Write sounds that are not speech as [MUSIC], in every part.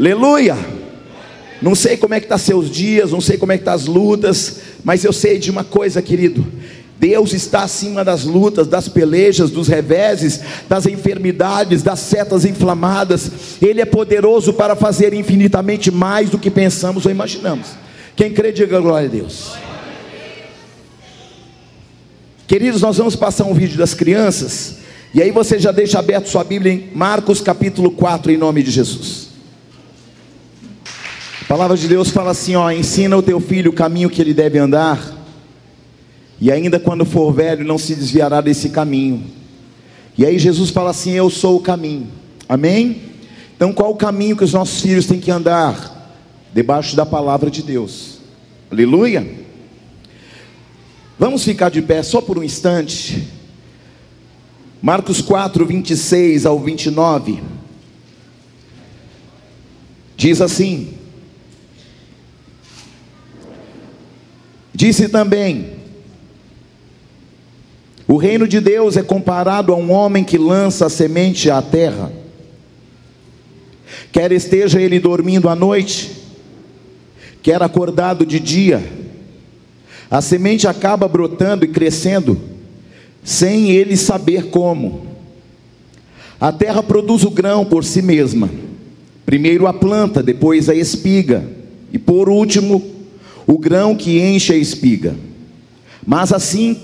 Aleluia! Não sei como é que tá seus dias, não sei como é que tá as lutas, mas eu sei de uma coisa, querido. Deus está acima das lutas, das pelejas, dos reveses, das enfermidades, das setas inflamadas. Ele é poderoso para fazer infinitamente mais do que pensamos ou imaginamos. Quem crê, diga glória a Deus. Queridos, nós vamos passar um vídeo das crianças. E aí você já deixa aberto sua Bíblia em Marcos capítulo 4, em nome de Jesus. A palavra de Deus fala assim: ó, ensina o teu filho o caminho que ele deve andar, e ainda quando for velho, não se desviará desse caminho. E aí Jesus fala assim: Eu sou o caminho. Amém? Então qual o caminho que os nossos filhos têm que andar? Debaixo da palavra de Deus. Aleluia. Vamos ficar de pé só por um instante. Marcos 4, 26 ao 29. Diz assim: Disse também: O reino de Deus é comparado a um homem que lança a semente à terra. Quer esteja ele dormindo à noite, quer acordado de dia, a semente acaba brotando e crescendo, sem ele saber como. A terra produz o grão por si mesma. Primeiro a planta, depois a espiga, e por último, o grão que enche a espiga. Mas assim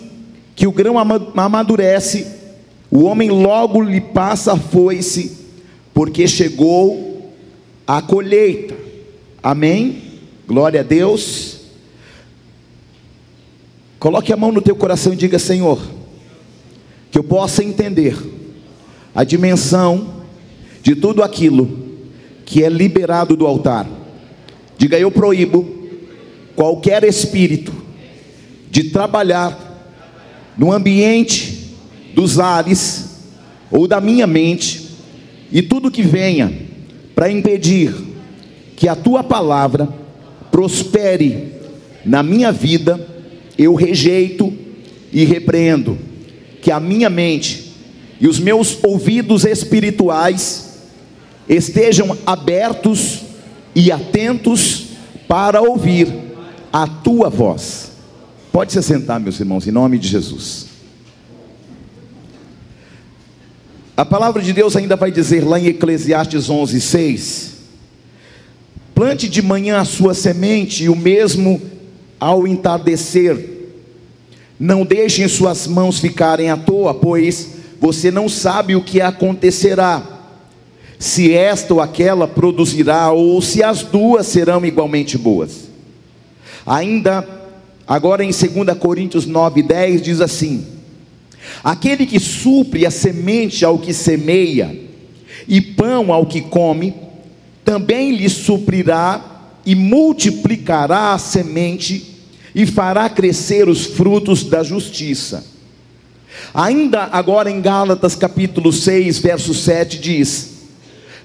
que o grão amadurece, o homem logo lhe passa a foice, porque chegou a colheita. Amém? Glória a Deus. Coloque a mão no teu coração e diga: Senhor, que eu possa entender a dimensão de tudo aquilo que é liberado do altar. Diga: Eu proíbo qualquer espírito de trabalhar no ambiente dos ares ou da minha mente e tudo que venha para impedir que a tua palavra prospere na minha vida eu rejeito e repreendo que a minha mente e os meus ouvidos espirituais estejam abertos e atentos para ouvir a tua voz. Pode se sentar, meus irmãos, em nome de Jesus. A palavra de Deus ainda vai dizer lá em Eclesiastes 11, 6: Plante de manhã a sua semente, e o mesmo ao entardecer. Não deixem suas mãos ficarem à toa, pois você não sabe o que acontecerá, se esta ou aquela produzirá, ou se as duas serão igualmente boas. Ainda, agora em 2 Coríntios 9, 10, diz assim: Aquele que supre a semente ao que semeia, e pão ao que come, também lhe suprirá e multiplicará a semente e fará crescer os frutos da justiça. Ainda agora em Gálatas capítulo 6, verso 7 diz: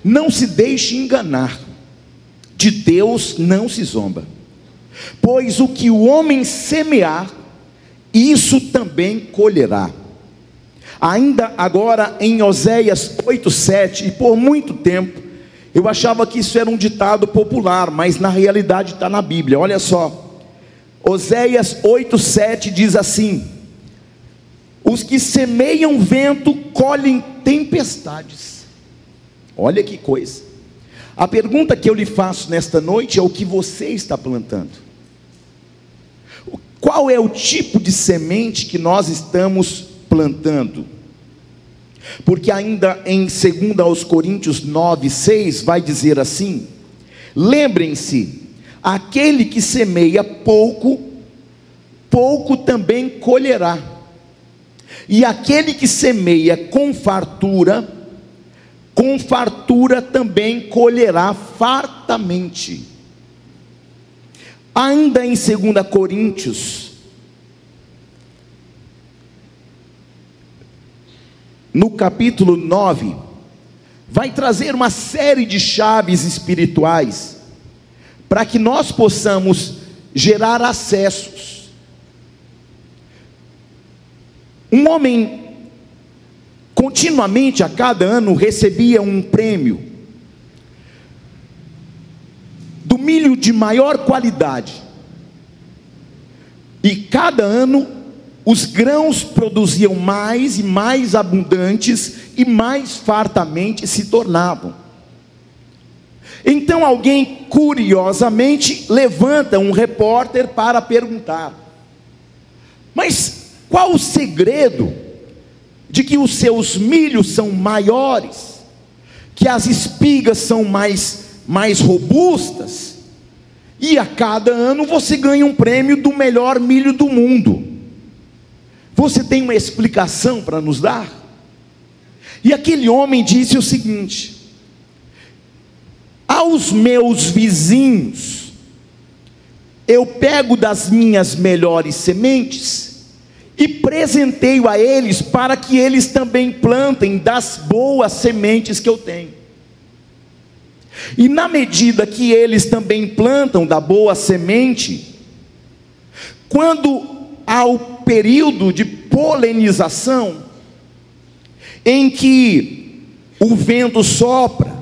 Não se deixe enganar, de Deus não se zomba, pois o que o homem semear, isso também colherá. Ainda agora em Oséias 8,7, e por muito tempo, eu achava que isso era um ditado popular, mas na realidade está na Bíblia. Olha só, Oséias 8,7 diz assim: Os que semeiam vento colhem tempestades. Olha que coisa. A pergunta que eu lhe faço nesta noite é o que você está plantando. Qual é o tipo de semente que nós estamos plantando? Porque ainda em 2 aos Coríntios 9, 6 vai dizer assim: Lembrem-se, aquele que semeia pouco, pouco também colherá. E aquele que semeia com fartura, com fartura também colherá fartamente. Ainda em 2 Coríntios no capítulo 9, vai trazer uma série de chaves espirituais para que nós possamos gerar acessos. Um homem continuamente a cada ano recebia um prêmio. de maior qualidade. E cada ano os grãos produziam mais e mais abundantes e mais fartamente se tornavam. Então alguém curiosamente levanta um repórter para perguntar: Mas qual o segredo de que os seus milhos são maiores, que as espigas são mais mais robustas, e a cada ano você ganha um prêmio do melhor milho do mundo? Você tem uma explicação para nos dar? E aquele homem disse o seguinte: aos meus vizinhos, eu pego das minhas melhores sementes e presenteio a eles para que eles também plantem das boas sementes que eu tenho. E na medida que eles também plantam da boa semente, quando há o período de polinização, em que o vento sopra,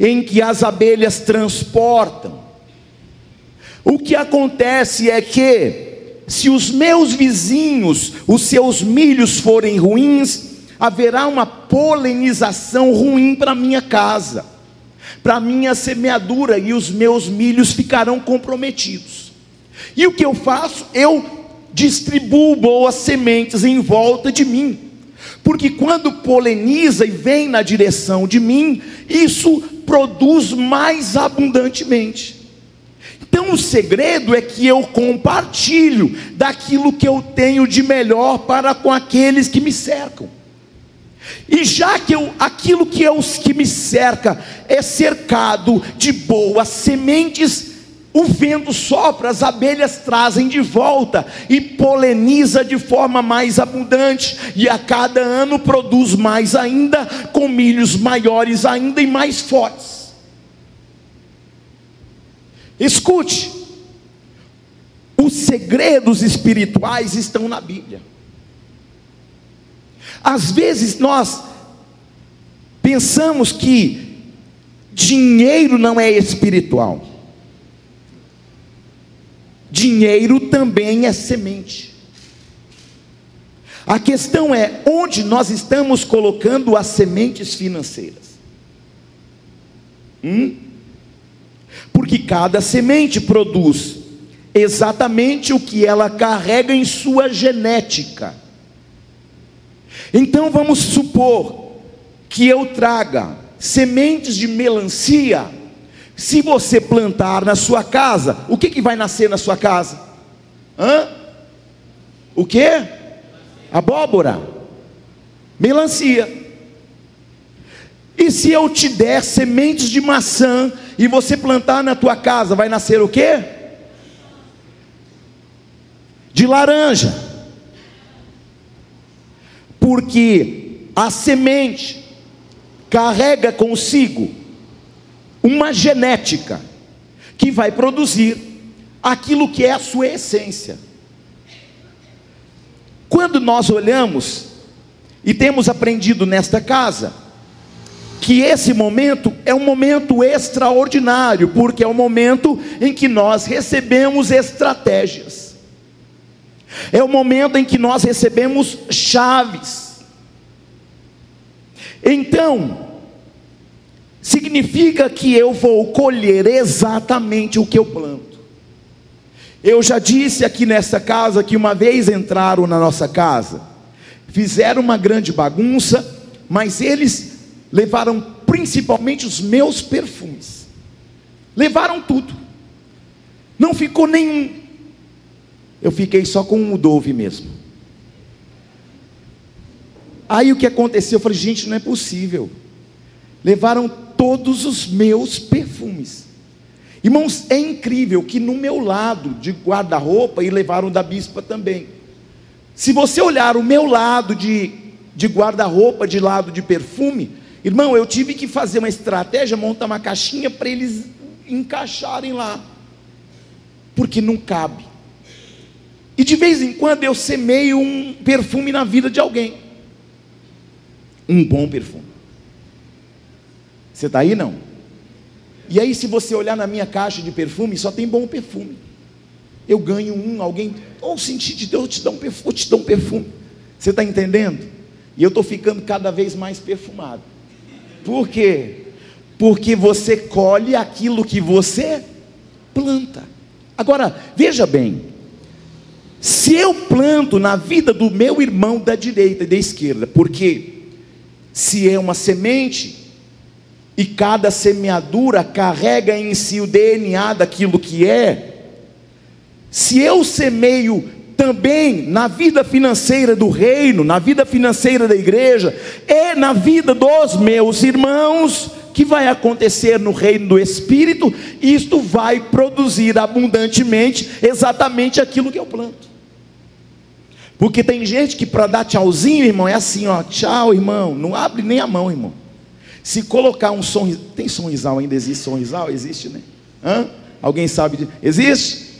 em que as abelhas transportam. O que acontece é que, se os meus vizinhos, os seus milhos forem ruins, haverá uma polinização ruim para minha casa, para minha semeadura, e os meus milhos ficarão comprometidos. E o que eu faço? Eu distribuo boas sementes em volta de mim porque quando poleniza e vem na direção de mim, isso produz mais abundantemente. Então o segredo é que eu compartilho daquilo que eu tenho de melhor para com aqueles que me cercam. E já que eu, aquilo que, eu, que me cerca é cercado de boas sementes, o vento sopra, as abelhas trazem de volta e poleniza de forma mais abundante, e a cada ano produz mais ainda, com milhos maiores ainda e mais fortes. Escute, os segredos espirituais estão na Bíblia. Às vezes nós pensamos que dinheiro não é espiritual. Dinheiro também é semente. A questão é onde nós estamos colocando as sementes financeiras. Hum? Porque cada semente produz exatamente o que ela carrega em sua genética. Então vamos supor que eu traga sementes de melancia se você plantar na sua casa, o que, que vai nascer na sua casa? Hã? O que? Abóbora, melancia. E se eu te der sementes de maçã e você plantar na tua casa, vai nascer o que? De laranja. Porque a semente carrega consigo uma genética que vai produzir aquilo que é a sua essência. Quando nós olhamos e temos aprendido nesta casa que esse momento é um momento extraordinário, porque é o momento em que nós recebemos estratégias. É o momento em que nós recebemos chaves. Então, significa que eu vou colher exatamente o que eu planto. Eu já disse aqui nessa casa que uma vez entraram na nossa casa, fizeram uma grande bagunça, mas eles levaram principalmente os meus perfumes. Levaram tudo. Não ficou nenhum. Eu fiquei só com o Dove mesmo. Aí o que aconteceu? Eu falei, gente, não é possível. Levaram todos os meus perfumes. Irmãos, é incrível que no meu lado de guarda-roupa, e levaram da bispa também. Se você olhar o meu lado de, de guarda-roupa, de lado de perfume, irmão, eu tive que fazer uma estratégia, montar uma caixinha para eles encaixarem lá, porque não cabe. E de vez em quando eu semeio um perfume na vida de alguém, um bom perfume. Você está aí não? E aí, se você olhar na minha caixa de perfume, só tem bom perfume. Eu ganho um, alguém, ou oh, senti de Deus, te dá um perfume, te dá um perfume. Você está entendendo? E eu estou ficando cada vez mais perfumado. Por quê? Porque você colhe aquilo que você planta. Agora, veja bem, se eu planto na vida do meu irmão da direita e da esquerda, porque se é uma semente, e cada semeadura carrega em si o DNA daquilo que é, se eu semeio também na vida financeira do reino, na vida financeira da igreja, é na vida dos meus irmãos, que vai acontecer no reino do Espírito, isto vai produzir abundantemente exatamente aquilo que eu planto. Porque tem gente que para dar tchauzinho, irmão, é assim, ó, tchau, irmão, não abre nem a mão, irmão. Se colocar um som, tem sonrisal ainda existe sonrisal? Existe, né? Hã? Alguém sabe de, existe?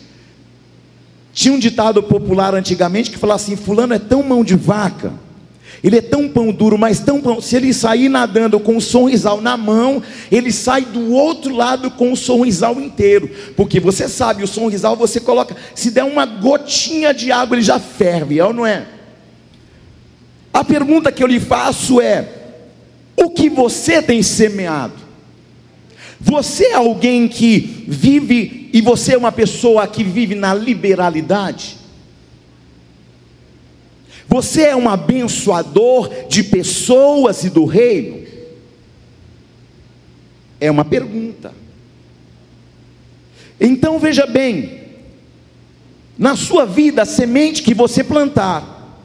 Tinha um ditado popular antigamente que falava assim: fulano é tão mão de vaca, ele é tão pão duro, mas tão pão. Se ele sair nadando com o sorrisal na mão, ele sai do outro lado com o sorrisal inteiro. Porque você sabe, o sorrisal você coloca, se der uma gotinha de água, ele já ferve, é ou não é? A pergunta que eu lhe faço é: o que você tem semeado? Você é alguém que vive, e você é uma pessoa que vive na liberalidade? Você é um abençoador de pessoas e do reino? É uma pergunta. Então veja bem, na sua vida, a semente que você plantar,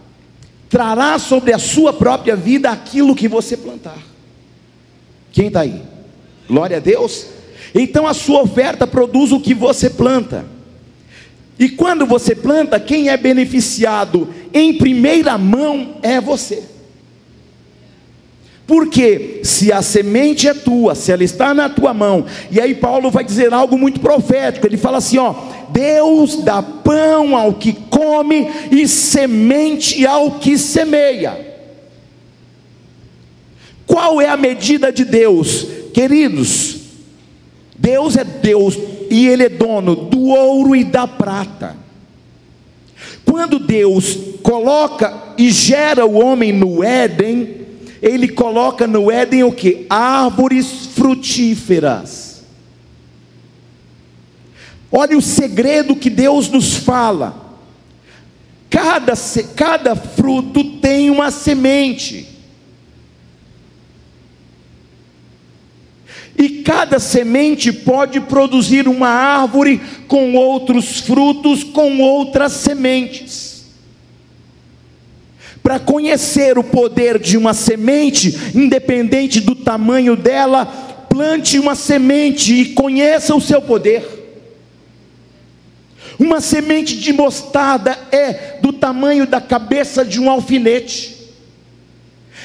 trará sobre a sua própria vida aquilo que você plantar. Quem está aí? Glória a Deus. Então a sua oferta produz o que você planta. E quando você planta, quem é beneficiado em primeira mão é você. Porque se a semente é tua, se ela está na tua mão, e aí Paulo vai dizer algo muito profético, ele fala assim, ó: Deus dá pão ao que come e semente ao que semeia. Qual é a medida de Deus? Queridos, Deus é Deus e Ele é dono do ouro e da prata. Quando Deus coloca e gera o homem no Éden, Ele coloca no Éden o que? Árvores frutíferas. Olha o segredo que Deus nos fala. Cada, cada fruto tem uma semente. E cada semente pode produzir uma árvore com outros frutos, com outras sementes. Para conhecer o poder de uma semente, independente do tamanho dela, plante uma semente e conheça o seu poder. Uma semente de mostarda é do tamanho da cabeça de um alfinete,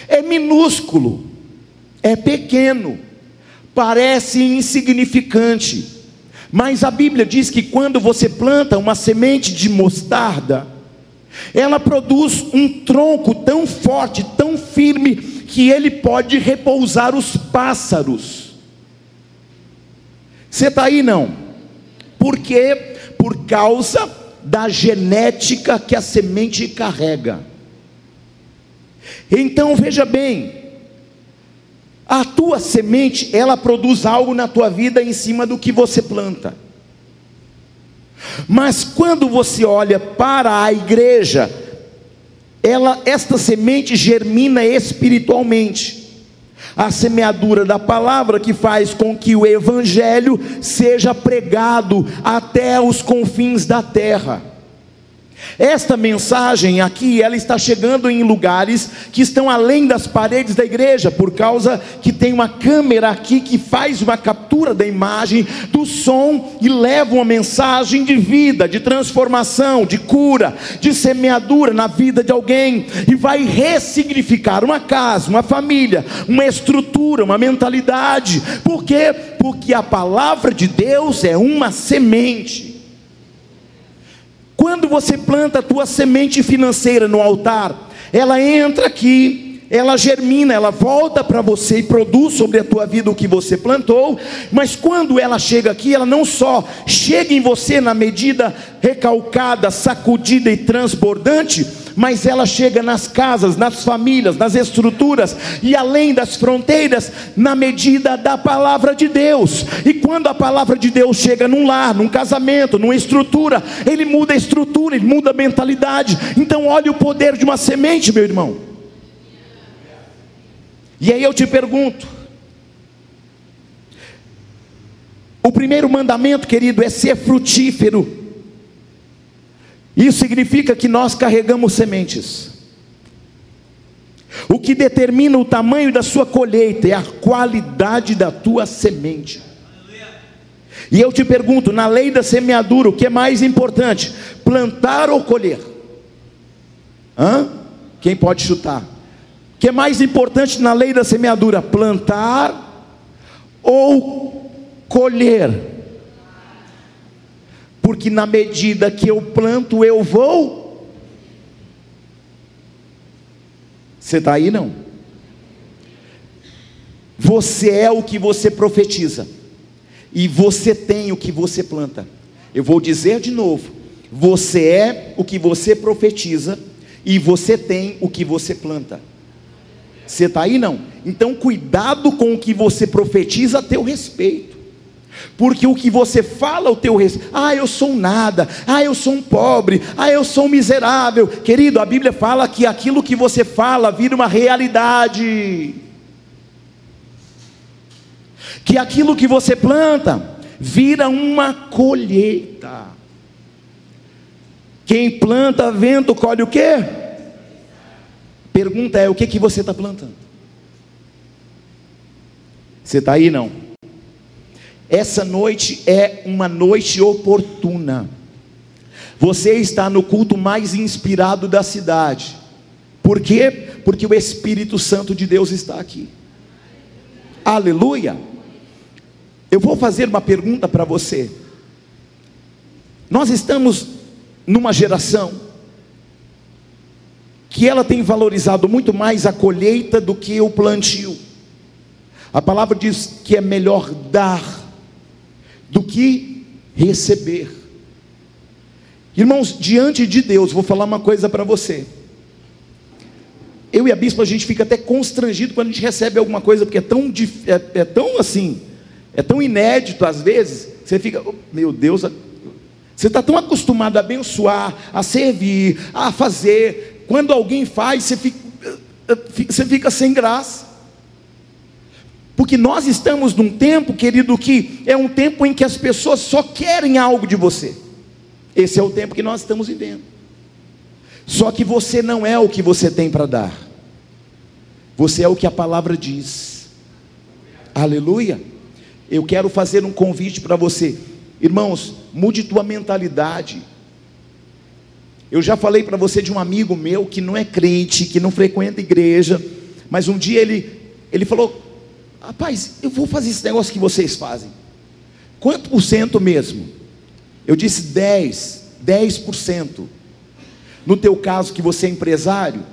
é minúsculo, é pequeno parece insignificante, mas a Bíblia diz que quando você planta uma semente de mostarda, ela produz um tronco tão forte, tão firme, que ele pode repousar os pássaros. Você está aí não? Por quê? Por causa da genética que a semente carrega. Então veja bem, a tua semente, ela produz algo na tua vida em cima do que você planta. Mas quando você olha para a igreja, ela esta semente germina espiritualmente. A semeadura da palavra que faz com que o evangelho seja pregado até os confins da terra. Esta mensagem aqui, ela está chegando em lugares que estão além das paredes da igreja, por causa que tem uma câmera aqui que faz uma captura da imagem, do som e leva uma mensagem de vida, de transformação, de cura, de semeadura na vida de alguém e vai ressignificar uma casa, uma família, uma estrutura, uma mentalidade. Por quê? Porque a palavra de Deus é uma semente. Quando você planta a tua semente financeira no altar, ela entra aqui, ela germina, ela volta para você e produz sobre a tua vida o que você plantou, mas quando ela chega aqui, ela não só chega em você na medida recalcada, sacudida e transbordante, mas ela chega nas casas, nas famílias, nas estruturas e além das fronteiras, na medida da palavra de Deus. E quando a palavra de Deus chega num lar, num casamento, numa estrutura, ele muda a estrutura, ele muda a mentalidade. Então, olhe o poder de uma semente, meu irmão. E aí eu te pergunto: o primeiro mandamento, querido, é ser frutífero. Isso significa que nós carregamos sementes. O que determina o tamanho da sua colheita é a qualidade da tua semente. E eu te pergunto, na lei da semeadura, o que é mais importante? Plantar ou colher? Hã? Quem pode chutar? que é mais importante na lei da semeadura: plantar ou colher? Porque na medida que eu planto, eu vou. Você está aí não? Você é o que você profetiza, e você tem o que você planta. Eu vou dizer de novo: você é o que você profetiza, e você tem o que você planta. Você está aí não? Então cuidado com o que você profetiza a teu respeito. Porque o que você fala ao teu respeito, ah, eu sou nada, ah, eu sou um pobre, ah, eu sou um miserável. Querido, a Bíblia fala que aquilo que você fala vira uma realidade. Que aquilo que você planta vira uma colheita. Quem planta vento colhe o quê? Pergunta é: o que, que você está plantando? Você está aí não? Essa noite é uma noite oportuna. Você está no culto mais inspirado da cidade. Por quê? Porque o Espírito Santo de Deus está aqui. Aleluia. Eu vou fazer uma pergunta para você. Nós estamos numa geração que ela tem valorizado muito mais a colheita do que o plantio. A palavra diz que é melhor dar do que receber. Irmãos, diante de Deus, vou falar uma coisa para você. Eu e a bispa, a gente fica até constrangido quando a gente recebe alguma coisa, porque é tão, é, é tão assim, é tão inédito às vezes, você fica, oh, meu Deus, você está tão acostumado a abençoar, a servir, a fazer, quando alguém faz, você fica, você fica sem graça. Porque nós estamos num tempo, querido, que é um tempo em que as pessoas só querem algo de você. Esse é o tempo que nós estamos vivendo. Só que você não é o que você tem para dar. Você é o que a palavra diz. Aleluia. Eu quero fazer um convite para você. Irmãos, mude tua mentalidade. Eu já falei para você de um amigo meu que não é crente, que não frequenta igreja, mas um dia ele, ele falou: Rapaz, eu vou fazer esse negócio que vocês fazem. Quanto por cento mesmo? Eu disse 10, 10%. No teu caso, que você é empresário,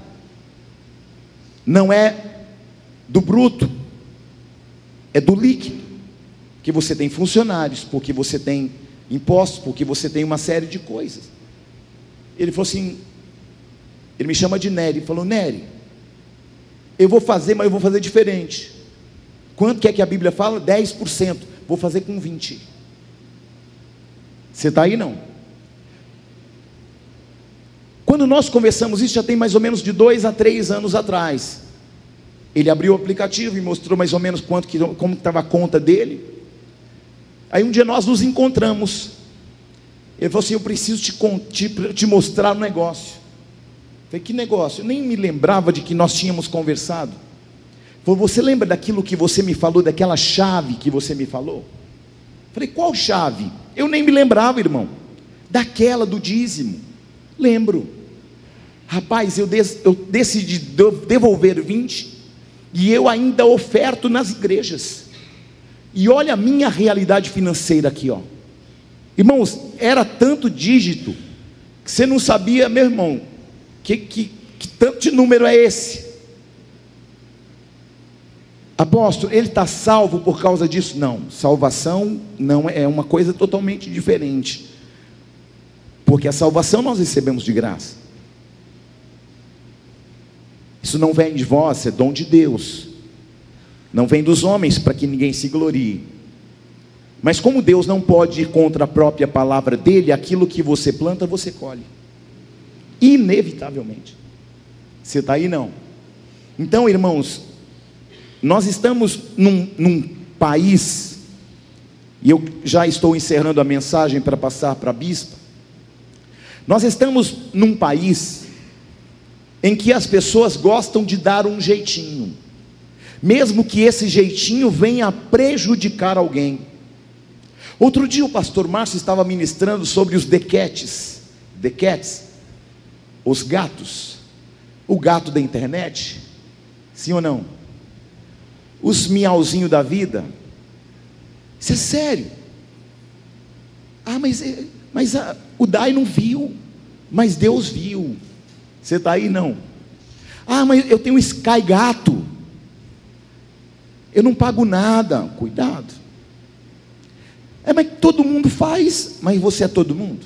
não é do bruto, é do líquido. Que você tem funcionários, porque você tem impostos, porque você tem uma série de coisas. Ele falou assim: ele me chama de Nery. Ele falou: Nery, eu vou fazer, mas eu vou fazer diferente. Quanto que é que a Bíblia fala? 10%. Vou fazer com 20%. Você está aí não? Quando nós conversamos isso, já tem mais ou menos de dois a três anos atrás. Ele abriu o aplicativo e mostrou mais ou menos quanto que, como estava a conta dele. Aí um dia nós nos encontramos. Ele falou assim: Eu preciso te, te, te mostrar um negócio. Eu falei: Que negócio? Eu nem me lembrava de que nós tínhamos conversado. Você lembra daquilo que você me falou, daquela chave que você me falou? Falei: Qual chave? Eu nem me lembrava, irmão. Daquela do dízimo. Lembro. Rapaz, eu, des, eu decidi devolver 20 e eu ainda oferto nas igrejas. E olha a minha realidade financeira aqui, ó. Irmãos, era tanto dígito que você não sabia, meu irmão, que, que, que tanto de número é esse. Apóstolo, ele está salvo por causa disso? Não, salvação não é, é uma coisa totalmente diferente. Porque a salvação nós recebemos de graça. Isso não vem de vós, é dom de Deus. Não vem dos homens para que ninguém se glorie. Mas como Deus não pode ir contra a própria palavra dele, aquilo que você planta, você colhe. Inevitavelmente. Você está aí não? Então, irmãos, nós estamos num, num país, e eu já estou encerrando a mensagem para passar para a bispa. Nós estamos num país em que as pessoas gostam de dar um jeitinho, mesmo que esse jeitinho venha prejudicar alguém. Outro dia o pastor Márcio estava ministrando sobre os dequetes, dequetes, os gatos, o gato da internet, sim ou não? Os miauzinhos da vida, isso é sério. Ah, mas, eh, mas ah, o Dai não viu, mas Deus viu. Você está aí? Não. Ah, mas eu tenho um Sky Gato. Eu não pago nada. Cuidado. É, mas todo mundo faz, mas você é todo mundo.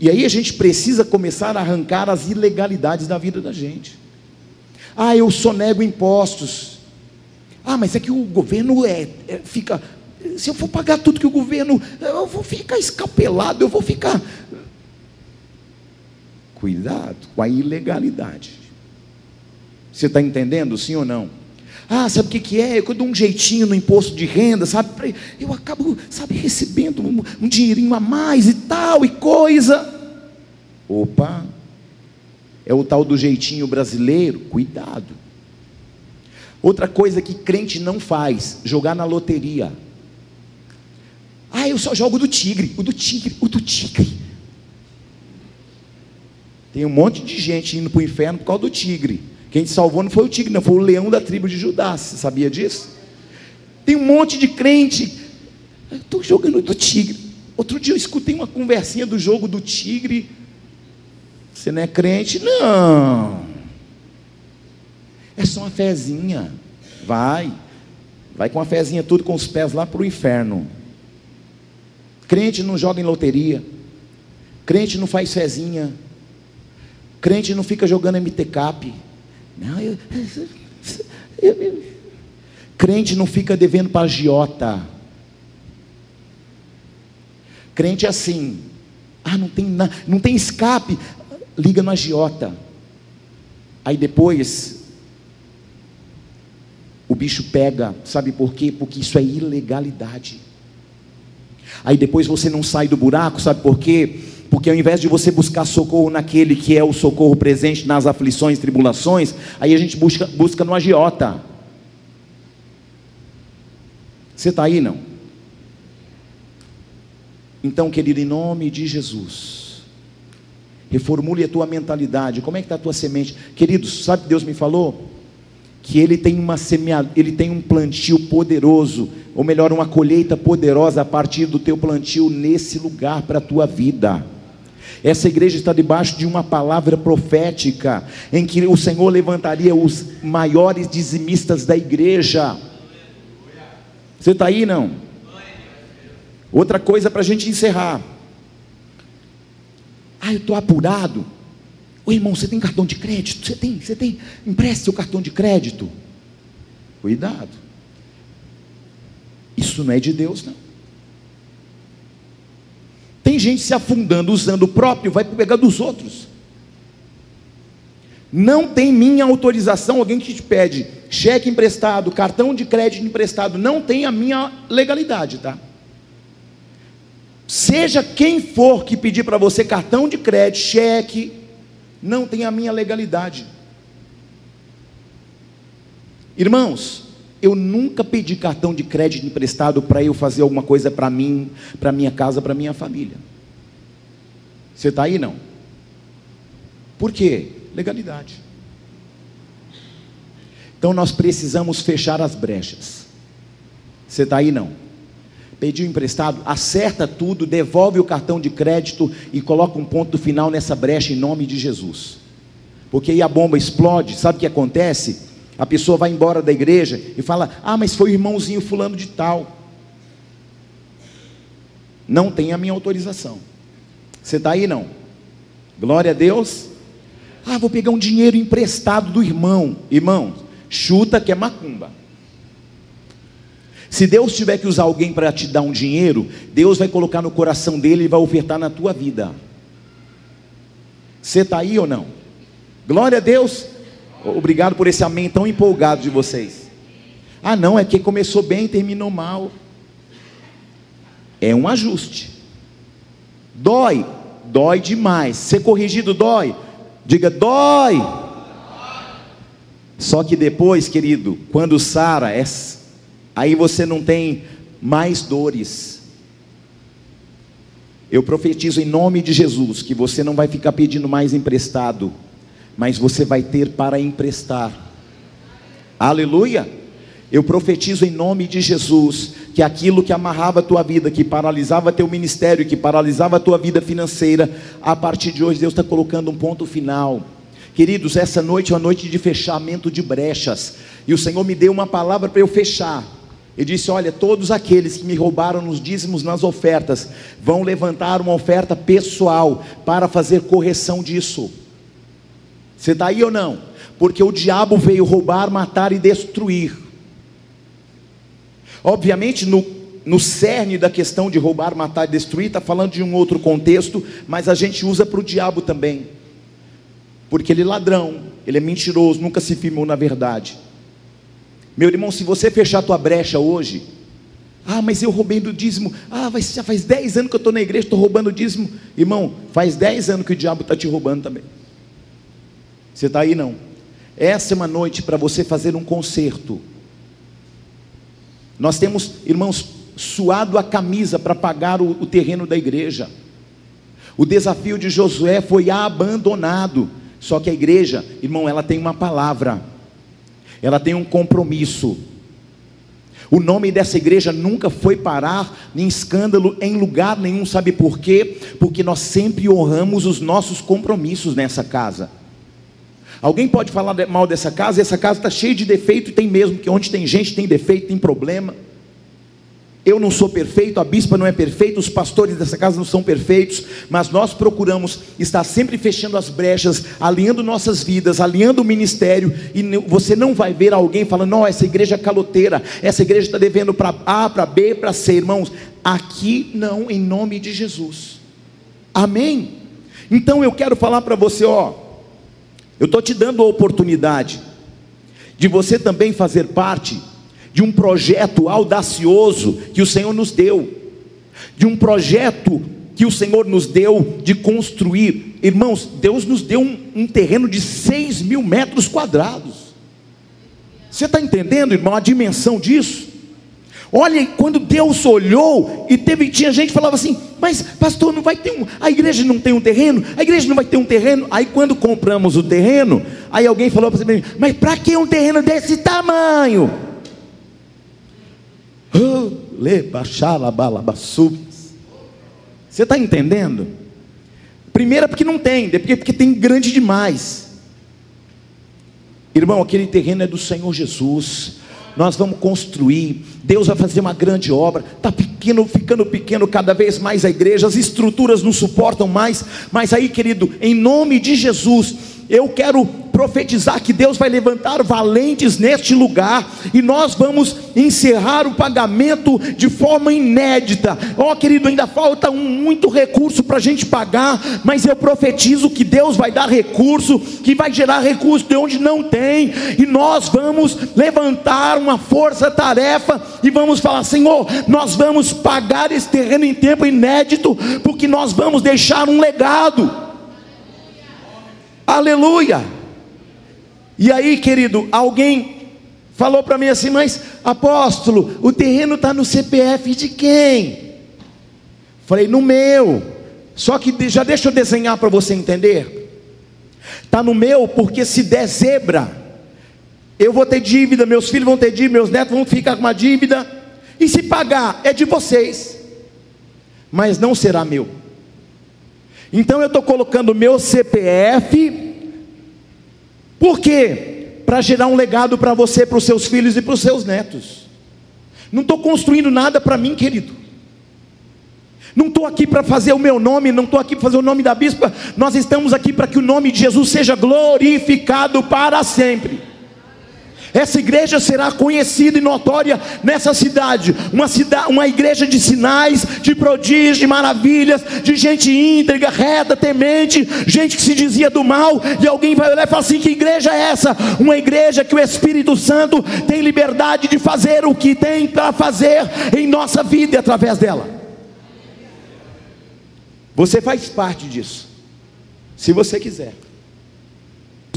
E aí a gente precisa começar a arrancar as ilegalidades da vida da gente. Ah, eu sonego impostos. Ah, mas é que o governo é, é fica. Se eu for pagar tudo que o governo. Eu vou ficar escapelado, eu vou ficar Cuidado com a ilegalidade. Você está entendendo, sim ou não? Ah, sabe o que, que é? Eu dou um jeitinho no imposto de renda, sabe? Eu acabo, sabe, recebendo um, um dinheirinho a mais e tal, e coisa. Opa, é o tal do jeitinho brasileiro, cuidado. Outra coisa que crente não faz, jogar na loteria. Ah, eu só jogo do tigre, o do tigre, o do tigre. Tem um monte de gente indo para o inferno por causa do tigre. Quem te salvou não foi o tigre, não, foi o leão da tribo de Judá. Você sabia disso? Tem um monte de crente. Estou jogando do tigre. Outro dia eu escutei uma conversinha do jogo do tigre. Você não é crente? Não. É só uma fezinha. Vai. Vai com a fezinha tudo com os pés lá para o inferno. Crente não joga em loteria. Crente não faz fezinha. Crente não fica jogando MT Cap. Não, eu, [LAUGHS] eu, eu, crente não fica devendo para agiota. Crente é assim. Ah, não tem, não tem escape. Liga no agiota. Aí depois o bicho pega, sabe por quê? Porque isso é ilegalidade. Aí depois você não sai do buraco, sabe por quê? Porque ao invés de você buscar socorro naquele que é o socorro presente nas aflições, tribulações, aí a gente busca, busca no agiota. Você está aí, não? Então, querido, em nome de Jesus, reformule a tua mentalidade. Como é que está a tua semente? Queridos, sabe que Deus me falou? Que Ele tem uma semeada, Ele tem um plantio poderoso, ou melhor, uma colheita poderosa a partir do teu plantio nesse lugar para a tua vida. Essa igreja está debaixo de uma palavra profética, em que o Senhor levantaria os maiores dizimistas da igreja. Você está aí, não? Outra coisa para a gente encerrar. Ah, eu estou apurado. Ô irmão, você tem cartão de crédito? Você tem, você tem. Empreste seu cartão de crédito. Cuidado. Isso não é de Deus, não. Tem gente se afundando usando o próprio, vai pegar dos outros. Não tem minha autorização, alguém que te pede cheque emprestado, cartão de crédito emprestado, não tem a minha legalidade, tá? Seja quem for que pedir para você cartão de crédito, cheque, não tem a minha legalidade. Irmãos, eu nunca pedi cartão de crédito emprestado para eu fazer alguma coisa para mim, para minha casa, para minha família. Você está aí não? Por quê? Legalidade. Então nós precisamos fechar as brechas. Você está aí não? Pediu emprestado, acerta tudo, devolve o cartão de crédito e coloca um ponto final nessa brecha em nome de Jesus. Porque aí a bomba explode, sabe o que acontece? A pessoa vai embora da igreja e fala: Ah, mas foi o irmãozinho fulano de tal. Não tem a minha autorização. Você está aí não? Glória a Deus. Ah, vou pegar um dinheiro emprestado do irmão. Irmão, chuta que é macumba. Se Deus tiver que usar alguém para te dar um dinheiro, Deus vai colocar no coração dele e vai ofertar na tua vida. Você está aí ou não? Glória a Deus. Obrigado por esse amém tão empolgado de vocês. Ah, não, é que começou bem e terminou mal. É um ajuste. Dói, dói demais. Ser corrigido dói. Diga, dói. Só que depois, querido, quando Sara, é, aí você não tem mais dores. Eu profetizo em nome de Jesus que você não vai ficar pedindo mais emprestado mas você vai ter para emprestar. Aleluia! Eu profetizo em nome de Jesus que aquilo que amarrava a tua vida, que paralisava teu ministério, que paralisava a tua vida financeira, a partir de hoje Deus está colocando um ponto final. Queridos, essa noite é uma noite de fechamento de brechas, e o Senhor me deu uma palavra para eu fechar. Ele disse: Olha, todos aqueles que me roubaram nos dízimos, nas ofertas, vão levantar uma oferta pessoal para fazer correção disso. Você está aí ou não? Porque o diabo veio roubar, matar e destruir. Obviamente, no, no cerne da questão de roubar, matar e destruir, está falando de um outro contexto, mas a gente usa para o diabo também. Porque ele é ladrão, ele é mentiroso, nunca se firmou na verdade. Meu irmão, se você fechar a tua brecha hoje, ah, mas eu roubei do dízimo. Ah, já faz 10 anos que eu estou na igreja, estou roubando o dízimo. Irmão, faz 10 anos que o diabo está te roubando também. Você está aí não? Essa é uma noite para você fazer um concerto. Nós temos, irmãos, suado a camisa para pagar o, o terreno da igreja. O desafio de Josué foi abandonado. Só que a igreja, irmão, ela tem uma palavra, ela tem um compromisso. O nome dessa igreja nunca foi parar em escândalo em lugar nenhum, sabe por quê? Porque nós sempre honramos os nossos compromissos nessa casa. Alguém pode falar mal dessa casa, essa casa está cheia de defeito, e tem mesmo, que onde tem gente tem defeito, tem problema. Eu não sou perfeito, a bispa não é perfeita, os pastores dessa casa não são perfeitos, mas nós procuramos estar sempre fechando as brechas, alinhando nossas vidas, alinhando o ministério, e você não vai ver alguém falando, não, essa igreja é caloteira, essa igreja está devendo para A, para B, para C, irmãos, aqui não, em nome de Jesus, amém? Então eu quero falar para você, ó, eu estou te dando a oportunidade de você também fazer parte de um projeto audacioso que o Senhor nos deu, de um projeto que o Senhor nos deu de construir. Irmãos, Deus nos deu um, um terreno de 6 mil metros quadrados. Você está entendendo, irmão, a dimensão disso? Olha, quando Deus olhou e teve, tinha gente que falava assim, mas pastor, não vai ter um, a igreja não tem um terreno, a igreja não vai ter um terreno. Aí quando compramos o terreno, aí alguém falou para mim, mas para que um terreno desse tamanho? Você está entendendo? Primeiro é porque não tem, depois porque tem grande demais. Irmão, aquele terreno é do Senhor Jesus. Nós vamos construir, Deus vai fazer uma grande obra, está pequeno, ficando pequeno cada vez mais a igreja, as estruturas não suportam mais, mas aí, querido, em nome de Jesus, eu quero profetizar que Deus vai levantar valentes neste lugar e nós vamos encerrar o pagamento de forma inédita. Ó, oh, querido, ainda falta um, muito recurso para a gente pagar, mas eu profetizo que Deus vai dar recurso, que vai gerar recurso de onde não tem, e nós vamos levantar uma força-tarefa e vamos falar: Senhor, nós vamos pagar esse terreno em tempo inédito, porque nós vamos deixar um legado. Aleluia. E aí, querido, alguém falou para mim assim, mas apóstolo, o terreno está no CPF de quem? Falei, no meu. Só que já deixa eu desenhar para você entender. Está no meu, porque se der zebra, eu vou ter dívida, meus filhos vão ter dívida, meus netos vão ficar com uma dívida, e se pagar, é de vocês, mas não será meu. Então eu estou colocando meu CPF, por quê? para gerar um legado para você, para os seus filhos e para os seus netos. Não estou construindo nada para mim, querido. Não estou aqui para fazer o meu nome, não estou aqui para fazer o nome da bispa. Nós estamos aqui para que o nome de Jesus seja glorificado para sempre. Essa igreja será conhecida e notória nessa cidade, uma cidade, uma igreja de sinais, de prodígios, de maravilhas, de gente íntegra, reta, temente, gente que se dizia do mal, e alguém vai olhar e falar assim: que igreja é essa? Uma igreja que o Espírito Santo tem liberdade de fazer o que tem para fazer em nossa vida e através dela. Você faz parte disso, se você quiser.